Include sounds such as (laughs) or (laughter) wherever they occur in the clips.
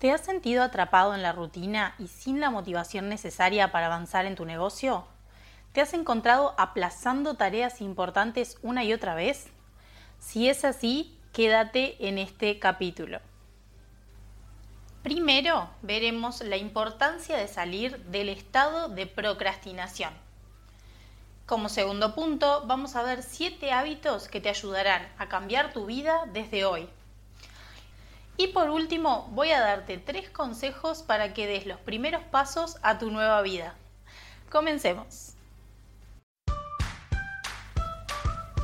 ¿Te has sentido atrapado en la rutina y sin la motivación necesaria para avanzar en tu negocio? ¿Te has encontrado aplazando tareas importantes una y otra vez? Si es así, quédate en este capítulo. Primero veremos la importancia de salir del estado de procrastinación. Como segundo punto, vamos a ver siete hábitos que te ayudarán a cambiar tu vida desde hoy. Y por último, voy a darte tres consejos para que des los primeros pasos a tu nueva vida. Comencemos.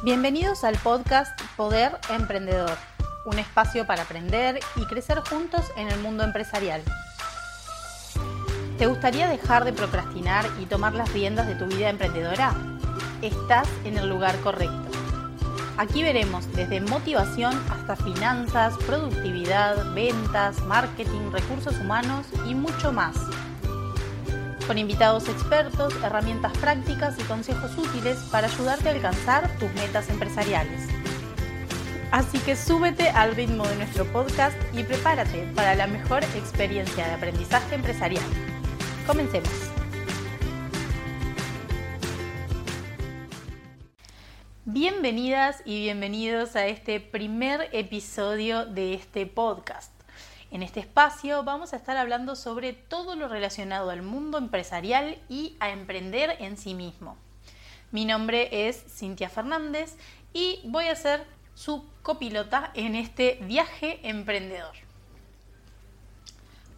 Bienvenidos al podcast Poder Emprendedor, un espacio para aprender y crecer juntos en el mundo empresarial. ¿Te gustaría dejar de procrastinar y tomar las riendas de tu vida emprendedora? Estás en el lugar correcto. Aquí veremos desde motivación hasta finanzas, productividad, ventas, marketing, recursos humanos y mucho más. Con invitados expertos, herramientas prácticas y consejos útiles para ayudarte a alcanzar tus metas empresariales. Así que súbete al ritmo de nuestro podcast y prepárate para la mejor experiencia de aprendizaje empresarial. Comencemos. Bienvenidas y bienvenidos a este primer episodio de este podcast. En este espacio vamos a estar hablando sobre todo lo relacionado al mundo empresarial y a emprender en sí mismo. Mi nombre es Cintia Fernández y voy a ser su copilota en este viaje emprendedor.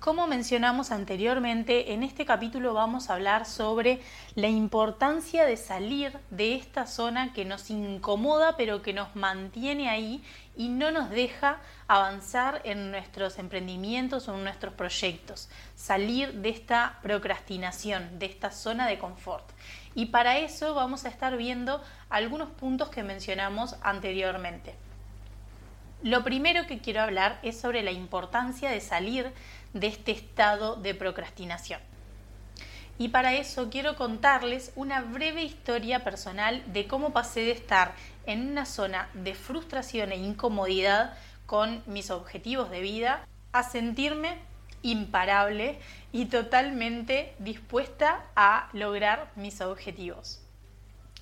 Como mencionamos anteriormente, en este capítulo vamos a hablar sobre la importancia de salir de esta zona que nos incomoda pero que nos mantiene ahí y no nos deja avanzar en nuestros emprendimientos o en nuestros proyectos. Salir de esta procrastinación, de esta zona de confort. Y para eso vamos a estar viendo algunos puntos que mencionamos anteriormente. Lo primero que quiero hablar es sobre la importancia de salir de este estado de procrastinación. Y para eso quiero contarles una breve historia personal de cómo pasé de estar en una zona de frustración e incomodidad con mis objetivos de vida a sentirme imparable y totalmente dispuesta a lograr mis objetivos.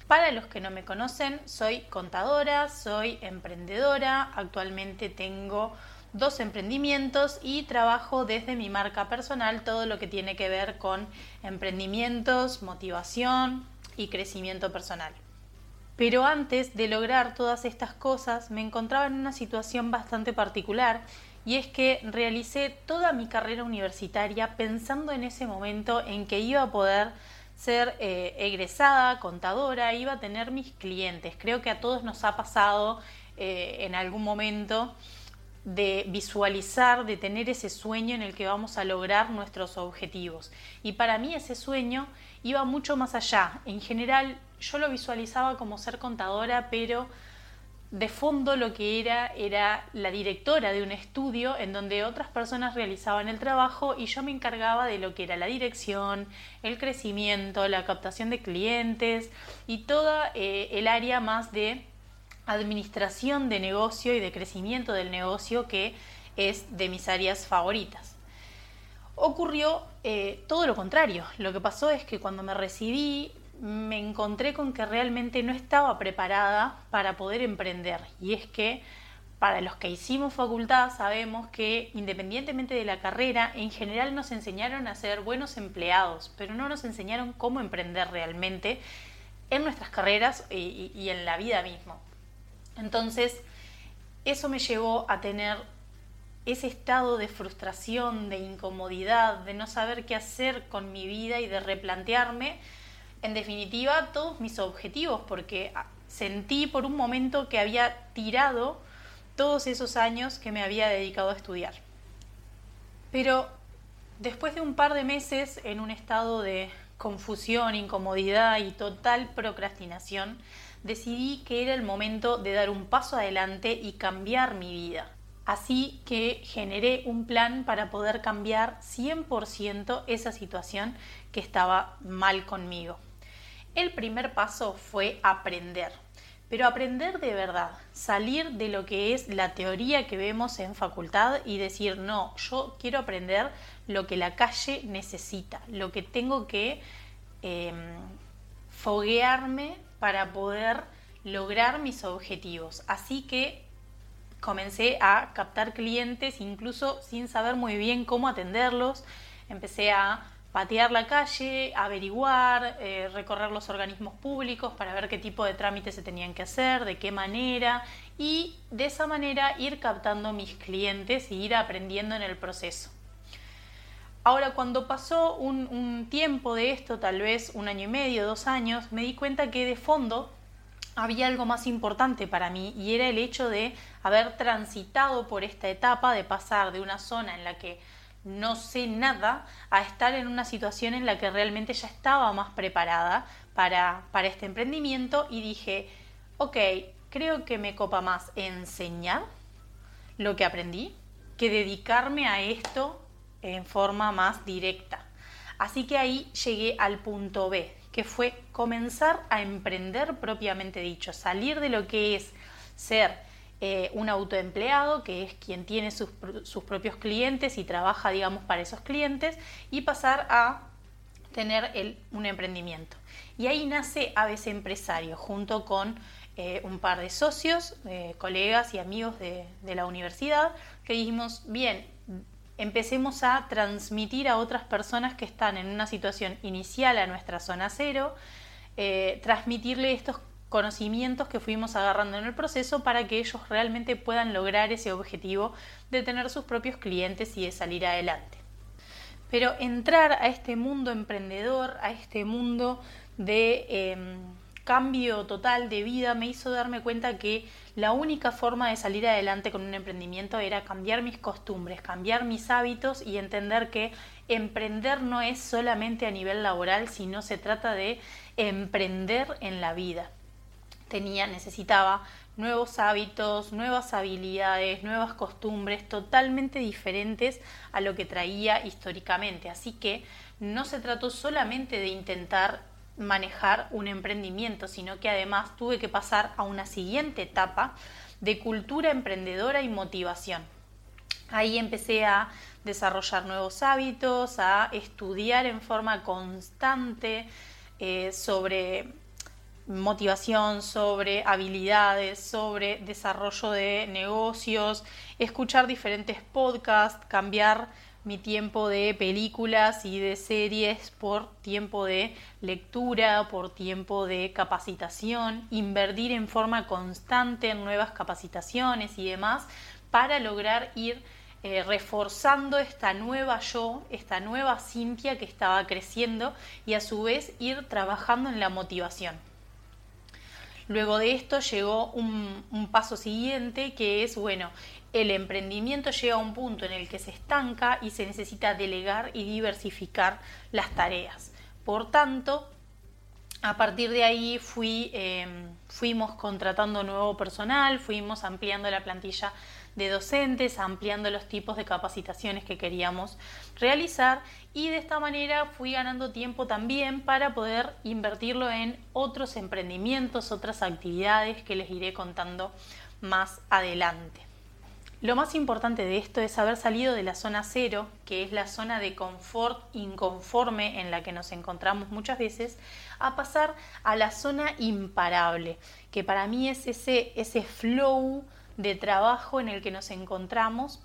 Para los que no me conocen, soy contadora, soy emprendedora, actualmente tengo dos emprendimientos y trabajo desde mi marca personal todo lo que tiene que ver con emprendimientos, motivación y crecimiento personal. Pero antes de lograr todas estas cosas me encontraba en una situación bastante particular y es que realicé toda mi carrera universitaria pensando en ese momento en que iba a poder ser eh, egresada, contadora, iba a tener mis clientes. Creo que a todos nos ha pasado eh, en algún momento de visualizar, de tener ese sueño en el que vamos a lograr nuestros objetivos. Y para mí ese sueño iba mucho más allá. En general yo lo visualizaba como ser contadora, pero de fondo lo que era era la directora de un estudio en donde otras personas realizaban el trabajo y yo me encargaba de lo que era la dirección, el crecimiento, la captación de clientes y toda eh, el área más de administración de negocio y de crecimiento del negocio que es de mis áreas favoritas. Ocurrió eh, todo lo contrario. Lo que pasó es que cuando me recibí me encontré con que realmente no estaba preparada para poder emprender. Y es que para los que hicimos facultad sabemos que independientemente de la carrera, en general nos enseñaron a ser buenos empleados, pero no nos enseñaron cómo emprender realmente en nuestras carreras y, y en la vida misma. Entonces, eso me llevó a tener ese estado de frustración, de incomodidad, de no saber qué hacer con mi vida y de replantearme, en definitiva, todos mis objetivos, porque sentí por un momento que había tirado todos esos años que me había dedicado a estudiar. Pero después de un par de meses en un estado de confusión, incomodidad y total procrastinación, decidí que era el momento de dar un paso adelante y cambiar mi vida. Así que generé un plan para poder cambiar 100% esa situación que estaba mal conmigo. El primer paso fue aprender. pero aprender de verdad, salir de lo que es la teoría que vemos en facultad y decir, no, yo quiero aprender lo que la calle necesita, lo que tengo que em, foguearme para poder lograr mis objetivos. Así que comencé a captar clientes incluso sin saber muy bien cómo atenderlos. Empecé a patear la calle, averiguar, eh, recorrer los organismos públicos para ver qué tipo de trámites se tenían que hacer, de qué manera y de esa manera ir captando mis clientes y ir aprendiendo en el proceso. Ahora, cuando pasó un, tiempo de esto, tal vez un año y medio, dos años, me di cuenta que de fondo había algo más importante para mí y era el hecho de haber transitado por esta etapa de pasar de una zona en la que no sé nada a estar en una situación en la que realmente ya estaba más preparada para, para este emprendimiento y dije, ok, creo que me copa más enseñar lo que aprendí que dedicarme a esto en forma más directa. Así que ahí llegué al punto B, que fue comenzar a emprender propiamente dicho, salir de lo que es ser eh, un autoempleado, que es quien tiene sus, propios clientes y trabaja, digamos, para esos clientes, y pasar a tener un emprendimiento. Y ahí nace Aves Empresario, junto con eh, un par de socios, eh, colegas y amigos de la universidad, que dijimos, bien, empecemos a transmitir a otras personas que están en una situación inicial a nuestra zona cero, transmitirle estos conocimientos que fuimos agarrando en el proceso para que ellos realmente puedan lograr ese objetivo de tener sus propios clientes y de salir adelante. Pero entrar a este mundo emprendedor, a este mundo de em, cambio total de vida, me hizo darme cuenta que la única forma de salir adelante con un emprendimiento era cambiar mis costumbres, cambiar mis hábitos y entender que emprender no es solamente a nivel laboral, sino se trata de emprender en la vida tenía, necesitaba nuevos hábitos, nuevas habilidades, nuevas costumbres totalmente diferentes a lo que traía históricamente. Así que no se trató solamente de intentar manejar un emprendimiento, sino que además tuve que pasar a una siguiente etapa de cultura emprendedora y motivación. Ahí empecé a desarrollar nuevos hábitos, a estudiar en forma constante eh, sobre motivación, sobre habilidades, sobre desarrollo de negocios, escuchar diferentes podcasts, cambiar mi tiempo de películas y de series por tiempo de lectura, por tiempo de capacitación, invertir en forma constante en nuevas capacitaciones y demás para lograr ir eh, reforzando esta nueva yo, esta nueva Cintia que estaba creciendo y a su vez ir trabajando en la motivación. Luego de esto llegó un, paso siguiente que es, bueno, el emprendimiento llega a un punto en el que se estanca y se necesita delegar y diversificar las tareas. Por tanto, a partir de ahí em, fuimos contratando nuevo personal, fuimos ampliando la plantilla de docentes, ampliando los tipos de capacitaciones que queríamos realizar y de esta manera fui ganando tiempo también para poder invertirlo en otros emprendimientos, otras actividades que les iré contando más adelante. Lo más importante de esto es haber salido de la zona cero, que es la zona de confort inconforme en la que nos encontramos muchas veces, a pasar a la zona imparable, que para mí es ese, ese flow de trabajo en el que nos encontramos,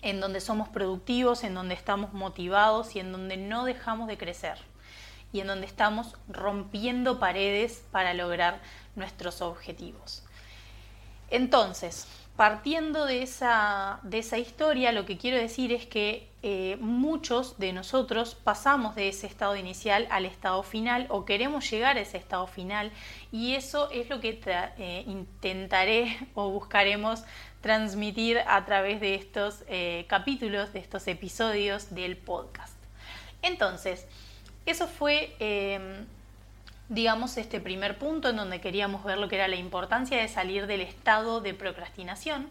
en donde somos productivos, en donde estamos motivados y en donde no dejamos de crecer y en donde estamos rompiendo paredes para lograr nuestros objetivos. Entonces, partiendo de esa, de esa historia, lo que quiero decir es que eh, muchos de nosotros pasamos de ese estado inicial al estado final o queremos llegar a ese estado final y eso es lo que eh, intentaré (laughs) o buscaremos transmitir a través de estos eh, capítulos, de estos episodios del podcast. Entonces, eso fue digamos, este primer punto en donde queríamos ver lo que era la importancia de salir del estado de procrastinación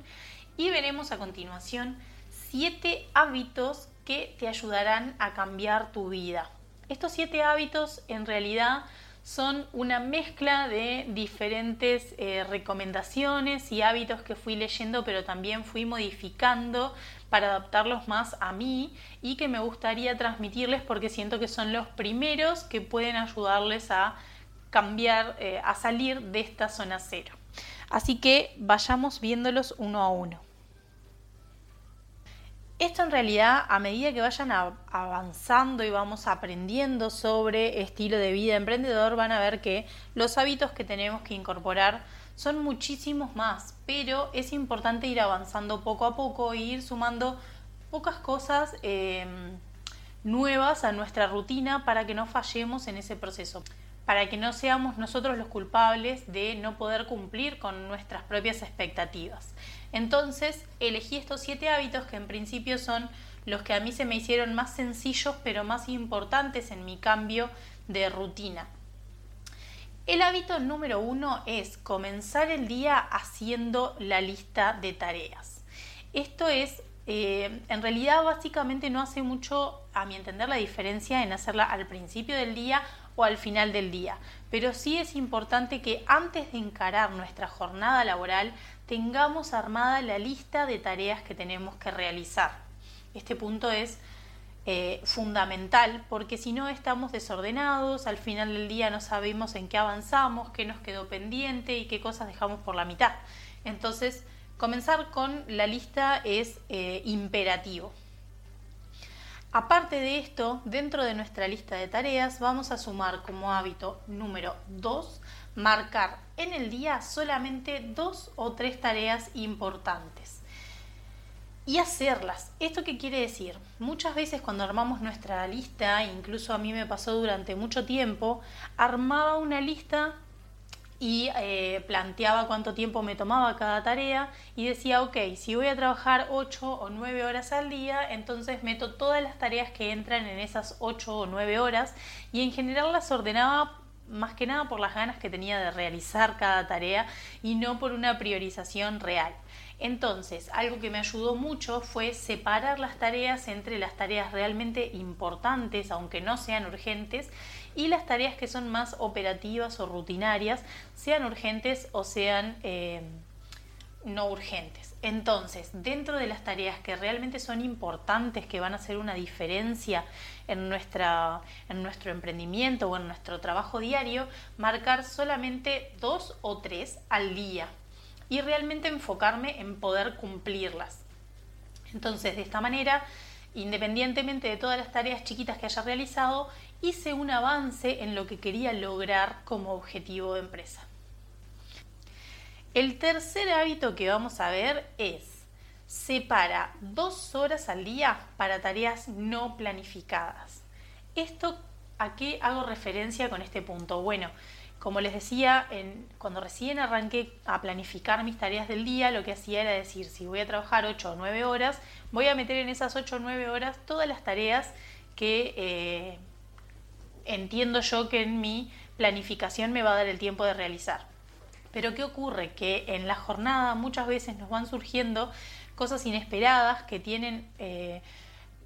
y veremos a continuación siete hábitos que te ayudarán a cambiar tu vida. Estos siete hábitos en realidad son una mezcla de diferentes eh, recomendaciones y hábitos que fui leyendo, pero también fui modificando para adaptarlos más a mí y que me gustaría transmitirles porque siento que son los primeros que pueden ayudarles a cambiar, eh, a salir de esta zona cero. Así que vayamos viéndolos uno a uno. Esto en realidad, a medida que vayan avanzando y vamos aprendiendo sobre estilo de vida emprendedor, van a ver que los hábitos que tenemos que incorporar son muchísimos más, pero es importante ir avanzando poco a poco e ir sumando pocas cosas em, nuevas a nuestra rutina para que no fallemos en ese proceso para que no seamos nosotros los culpables de no poder cumplir con nuestras propias expectativas. Entonces elegí estos siete hábitos que en principio son los que a mí se me hicieron más sencillos pero más importantes en mi cambio de rutina. El hábito número uno es comenzar el día haciendo la lista de tareas. Esto es, eh, en realidad básicamente no hace mucho, a mi entender, la diferencia en hacerla al principio del día o al final del día. Pero sí es importante que antes de encarar nuestra jornada laboral tengamos armada la lista de tareas que tenemos que realizar. Este punto es eh, fundamental porque si no estamos desordenados, al final del día no sabemos en qué avanzamos, qué nos quedó pendiente y qué cosas dejamos por la mitad. Entonces, comenzar con la lista es eh, imperativo. Aparte de esto, dentro de nuestra lista de tareas vamos a sumar como hábito número 2, marcar en el día solamente dos o tres tareas importantes y hacerlas. ¿Esto qué quiere decir? Muchas veces cuando armamos nuestra lista, incluso a mí me pasó durante mucho tiempo, armaba una lista y eh, planteaba cuánto tiempo me tomaba cada tarea y decía, ok, si voy a trabajar 8 o 9 horas al día, entonces meto todas las tareas que entran en esas 8 o 9 horas y en general las ordenaba más que nada por las ganas que tenía de realizar cada tarea y no por una priorización real. Entonces, algo que me ayudó mucho fue separar las tareas entre las tareas realmente importantes, aunque no sean urgentes, y las tareas que son más operativas o rutinarias, sean urgentes o sean eh, no urgentes. Entonces, dentro de las tareas que realmente son importantes, que van a hacer una diferencia en, nuestra, en nuestro emprendimiento o en nuestro trabajo diario, marcar solamente dos o tres al día y realmente enfocarme en poder cumplirlas. Entonces, de esta manera, independientemente de todas las tareas chiquitas que haya realizado, hice un avance en lo que quería lograr como objetivo de empresa. El tercer hábito que vamos a ver es separa dos horas al día para tareas no planificadas. ¿Esto a qué hago referencia con este punto? Bueno, como les decía, cuando recién arranqué a planificar mis tareas del día, lo que hacía era decir, si voy a trabajar 8 o 9 horas, voy a meter en esas 8 o 9 horas todas las tareas que eh, entiendo yo que en mi planificación me va a dar el tiempo de realizar. Pero ¿qué ocurre? Que en la jornada muchas veces nos van surgiendo cosas inesperadas que tienen eh,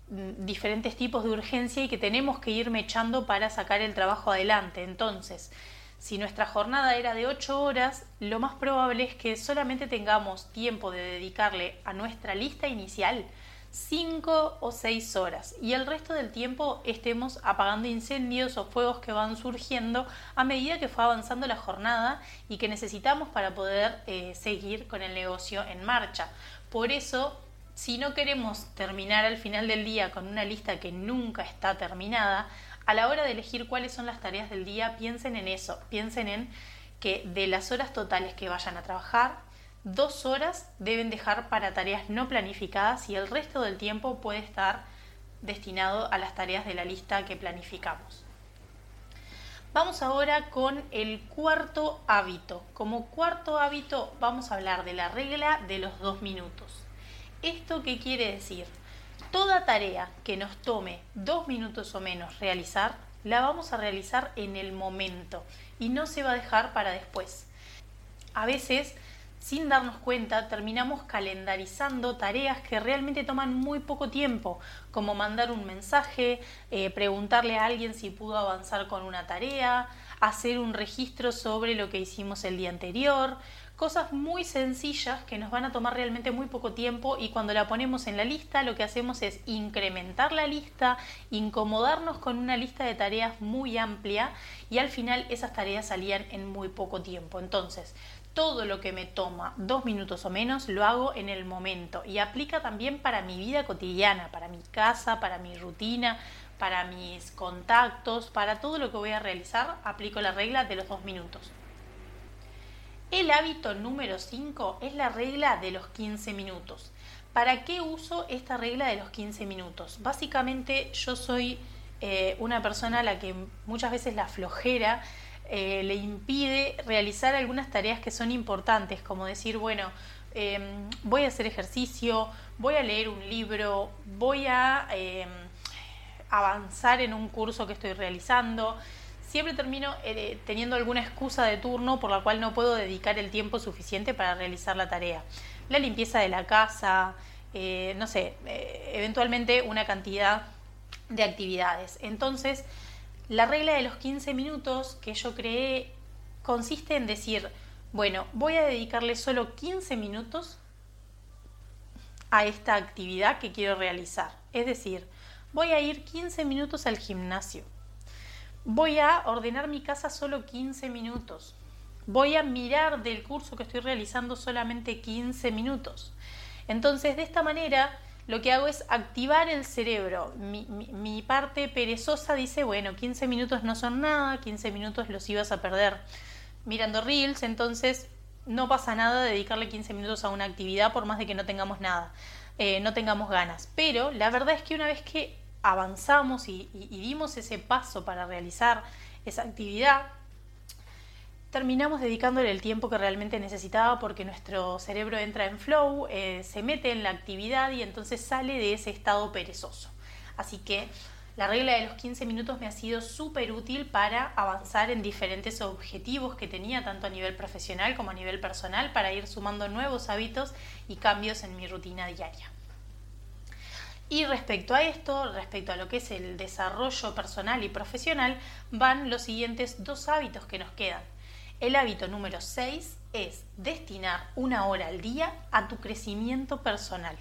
diferentes tipos de urgencia y que tenemos que ir mechando para sacar el trabajo adelante. Entonces, si nuestra jornada era de 8 horas, lo más probable es que solamente tengamos tiempo de dedicarle a nuestra lista inicial 5 o 6 horas y el resto del tiempo estemos apagando incendios o fuegos que van surgiendo a medida que fue avanzando la jornada y que necesitamos para poder eh, seguir con el negocio en marcha. Por eso, si no queremos terminar al final del día con una lista que nunca está terminada, a la hora de elegir cuáles son las tareas del día, piensen en eso, piensen en que de las horas totales que vayan a trabajar, dos horas deben dejar para tareas no planificadas y el resto del tiempo puede estar destinado a las tareas de la lista que planificamos. Vamos ahora con el cuarto hábito. Como cuarto hábito vamos a hablar de la regla de los dos minutos. ¿Esto qué quiere decir? Toda tarea que nos tome dos minutos o menos realizar, la vamos a realizar en el momento y no se va a dejar para después. A veces sin darnos cuenta, terminamos calendarizando tareas que realmente toman muy poco tiempo, como mandar un mensaje, eh, preguntarle a alguien si pudo avanzar con una tarea, hacer un registro sobre lo que hicimos el día anterior, cosas muy sencillas que nos van a tomar realmente muy poco tiempo y cuando la ponemos en la lista lo que hacemos es incrementar la lista, incomodarnos con una lista de tareas muy amplia y al final esas tareas salían en muy poco tiempo. Entonces, todo lo que me toma dos minutos o menos lo hago en el momento y aplica también para mi vida cotidiana, para mi casa, para mi rutina, para mis contactos, para todo lo que voy a realizar, aplico la regla de los dos minutos. El hábito número 5 es la regla de los 15 minutos. ¿Para qué uso esta regla de los 15 minutos? Básicamente yo soy eh, una persona a la que muchas veces la flojera eh, le impide realizar algunas tareas que son importantes, como decir, bueno, em, voy a hacer ejercicio, voy a leer un libro, voy a em, avanzar en un curso que estoy realizando siempre termino eh, teniendo alguna excusa de turno por la cual no puedo dedicar el tiempo suficiente para realizar la tarea. La limpieza de la casa, eh, no sé, eh, eventualmente una cantidad de actividades. Entonces, la regla de los 15 minutos que yo creé consiste en decir, bueno, voy a dedicarle solo 15 minutos a esta actividad que quiero realizar. Es decir, voy a ir 15 minutos al gimnasio voy a ordenar mi casa solo 15 minutos. Voy a mirar del curso que estoy realizando solamente 15 minutos. Entonces, de esta manera, lo que hago es activar el cerebro. Mi, parte perezosa dice, bueno, 15 minutos no son nada, 15 minutos los ibas a perder mirando reels, entonces no pasa nada dedicarle 15 minutos a una actividad por más de que no tengamos nada, eh, no tengamos ganas. Pero la verdad es que una vez que avanzamos y, dimos ese paso para realizar esa actividad, terminamos dedicándole el tiempo que realmente necesitaba porque nuestro cerebro entra en flow, eh, se mete en la actividad y entonces sale de ese estado perezoso. Así que la regla de los 15 minutos me ha sido súper útil para avanzar en diferentes objetivos que tenía, tanto a nivel profesional como a nivel personal, para ir sumando nuevos hábitos y cambios en mi rutina diaria. Y respecto a esto, respecto a lo que es el desarrollo personal y profesional, van los siguientes dos hábitos que nos quedan. El hábito número 6 es destinar una hora al día a tu crecimiento personal.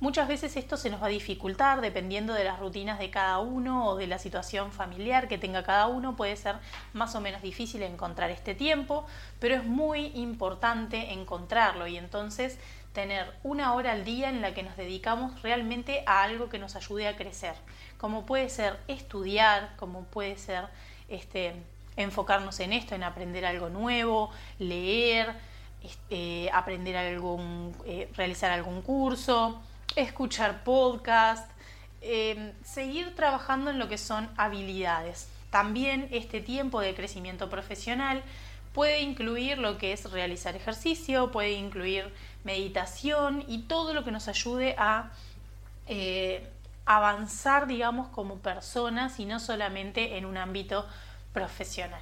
Muchas veces esto se nos va a dificultar dependiendo de las rutinas de cada uno o de la situación familiar que tenga cada uno. Puede ser más o menos difícil encontrar este tiempo, pero es muy importante encontrarlo y entonces tener una hora al día en la que nos dedicamos realmente a algo que nos ayude a crecer, como puede ser estudiar, como puede ser este, enfocarnos en esto, en aprender algo nuevo, leer, este, aprender algún, eh, realizar algún curso, escuchar podcast, em, seguir trabajando en lo que son habilidades. También este tiempo de crecimiento profesional puede incluir lo que es realizar ejercicio, puede incluir meditación y todo lo que nos ayude a eh, avanzar, digamos, como personas y no solamente en un ámbito profesional.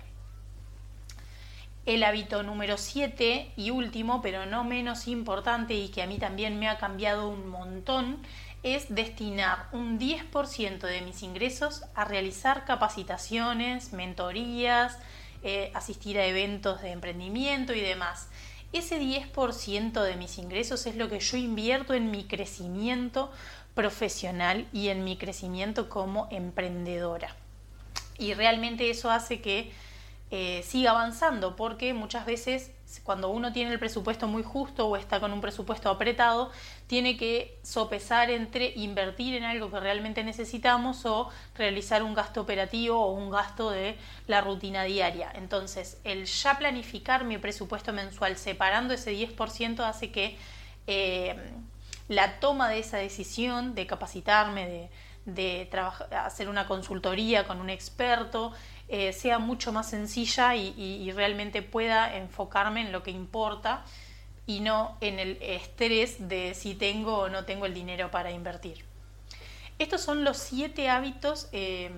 El hábito número 7 y último, pero no menos importante y que a mí también me ha cambiado un montón, es destinar un 10% de mis ingresos a realizar capacitaciones, mentorías, eh, asistir a eventos de emprendimiento y demás. Ese 10% de mis ingresos es lo que yo invierto en mi crecimiento profesional y en mi crecimiento como emprendedora. Y realmente eso hace que eh, siga avanzando, porque muchas veces cuando uno tiene el presupuesto muy justo o está con un presupuesto apretado, tiene que sopesar entre invertir en algo que realmente necesitamos o realizar un gasto operativo o un gasto de la rutina diaria. Entonces, el ya planificar mi presupuesto mensual separando ese 10% hace que eh, la toma de esa decisión de capacitarme, de, de hacer una consultoría con un experto, eh, sea mucho más sencilla y, realmente pueda enfocarme en lo que importa y no en el estrés de si tengo o no tengo el dinero para invertir. Estos son los siete hábitos eh,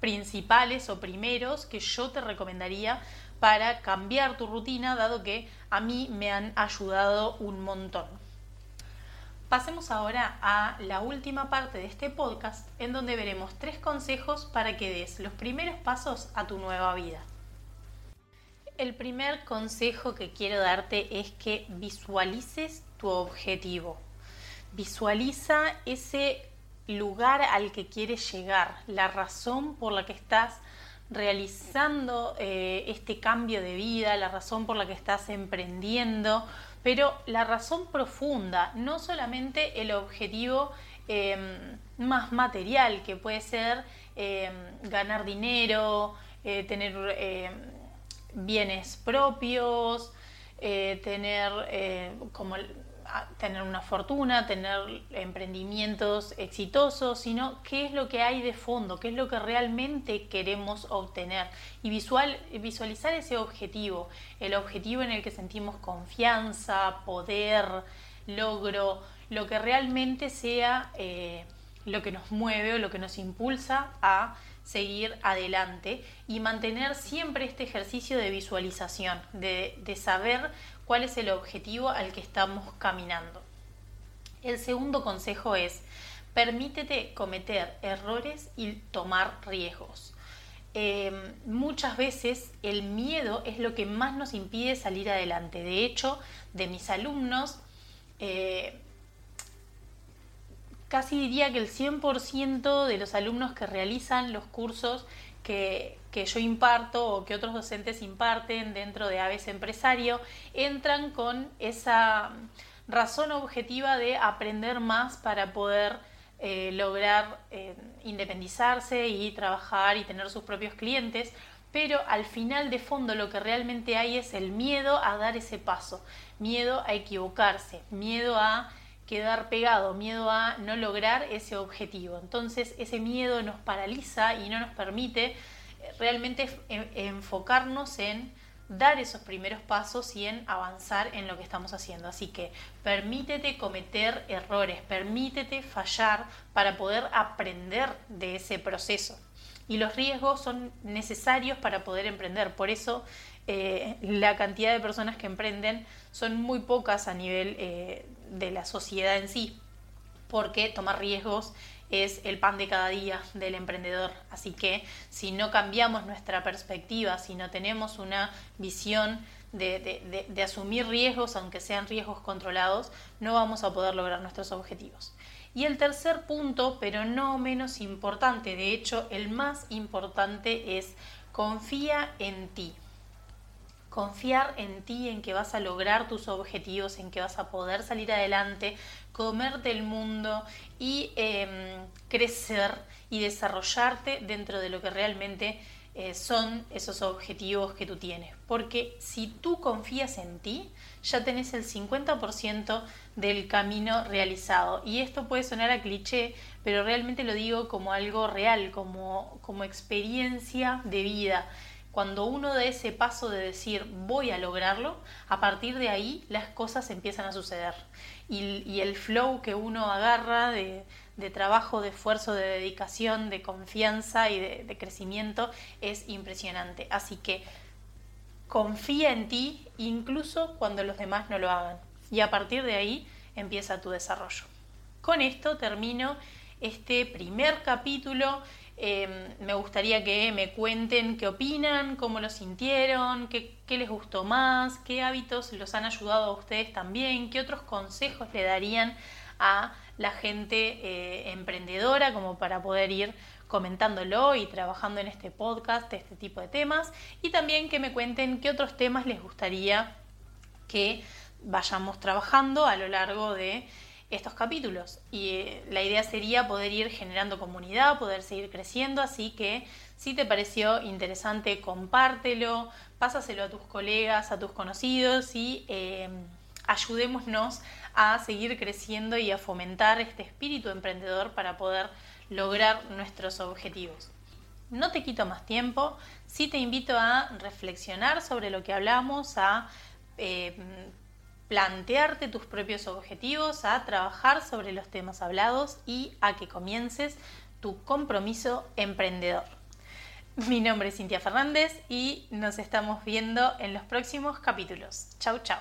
principales o primeros que yo te recomendaría para cambiar tu rutina, dado que a mí me han ayudado un montón. Pasemos ahora a la última parte de este podcast en donde veremos tres consejos para que des los primeros pasos a tu nueva vida. El primer consejo que quiero darte es que visualices tu objetivo. Visualiza ese lugar al que quieres llegar, la razón por la que estás realizando eh, este cambio de vida, la razón por la que estás emprendiendo, pero la razón profunda, no solamente el objetivo em, más material, que puede ser em, ganar dinero, eh, tener em, bienes propios, eh, tener como tener una fortuna, tener emprendimientos exitosos, sino qué es lo que hay de fondo, qué es lo que realmente queremos obtener. Y visual, visualizar ese objetivo, el objetivo en el que sentimos confianza, poder, logro, lo que realmente sea eh, lo que nos mueve o lo que nos impulsa a seguir adelante y mantener siempre este ejercicio de visualización, de, saber cuál es el objetivo al que estamos caminando. El segundo consejo es, permítete cometer errores y tomar riesgos. Em, muchas veces el miedo es lo que más nos impide salir adelante. De hecho, de mis alumnos, eh, casi diría que el 100% de los alumnos que realizan los cursos que, yo imparto o que otros docentes imparten dentro de Aves Empresario entran con esa razón objetiva de aprender más para poder eh, lograr eh, independizarse y trabajar y tener sus propios clientes, pero al final de fondo lo que realmente hay es el miedo a dar ese paso, miedo a equivocarse, miedo a quedar pegado, miedo a no lograr ese objetivo. Entonces ese miedo nos paraliza y no nos permite eh, realmente enfocarnos en dar esos primeros pasos y en avanzar en lo que estamos haciendo. Así que permítete cometer errores, permítete fallar para poder aprender de ese proceso. Y los riesgos son necesarios para poder emprender. Por eso eh, la cantidad de personas que emprenden son muy pocas a nivel eh, de la sociedad en sí, porque tomar riesgos es el pan de cada día del emprendedor. Así que si no cambiamos nuestra perspectiva, si no tenemos una visión de, asumir riesgos, aunque sean riesgos controlados, no vamos a poder lograr nuestros objetivos. Y el tercer punto, pero no menos importante, de hecho el más importante es confía en ti confiar en ti, en que vas a lograr tus objetivos, en que vas a poder salir adelante, comerte el mundo y em, crecer y desarrollarte dentro de lo que realmente eh, son esos objetivos que tú tienes. Porque si tú confías en ti, ya tenés el 50% del camino realizado. Y esto puede sonar a cliché, pero realmente lo digo como algo real, como, como experiencia de vida cuando uno da ese paso de decir voy a lograrlo, a partir de ahí las cosas empiezan a suceder. Y, el flow que uno agarra de, trabajo, de esfuerzo, de dedicación, de confianza y de, crecimiento es impresionante. Así que confía en ti incluso cuando los demás no lo hagan. Y a partir de ahí empieza tu desarrollo. Con esto termino este primer capítulo Em, me gustaría que me cuenten qué opinan, cómo lo sintieron, qué, les gustó más, qué hábitos los han ayudado a ustedes también, qué otros consejos le darían a la gente eh, emprendedora como para poder ir comentándolo y trabajando en este podcast, este tipo de temas, y también que me cuenten qué otros temas les gustaría que vayamos trabajando a lo largo de estos capítulos. Y eh, la idea sería poder ir generando comunidad, poder seguir creciendo, así que si te pareció interesante, compártelo, pásaselo a tus colegas, a tus conocidos y em, ayudémonos a seguir creciendo y a fomentar este espíritu emprendedor para poder lograr nuestros objetivos. No te quito más tiempo, sí te invito a reflexionar sobre lo que hablamos, a em, plantearte tus propios objetivos, a trabajar sobre los temas hablados y a que comiences tu compromiso emprendedor. Mi nombre es Cintia Fernández y nos estamos viendo en los próximos capítulos. Chau, chau.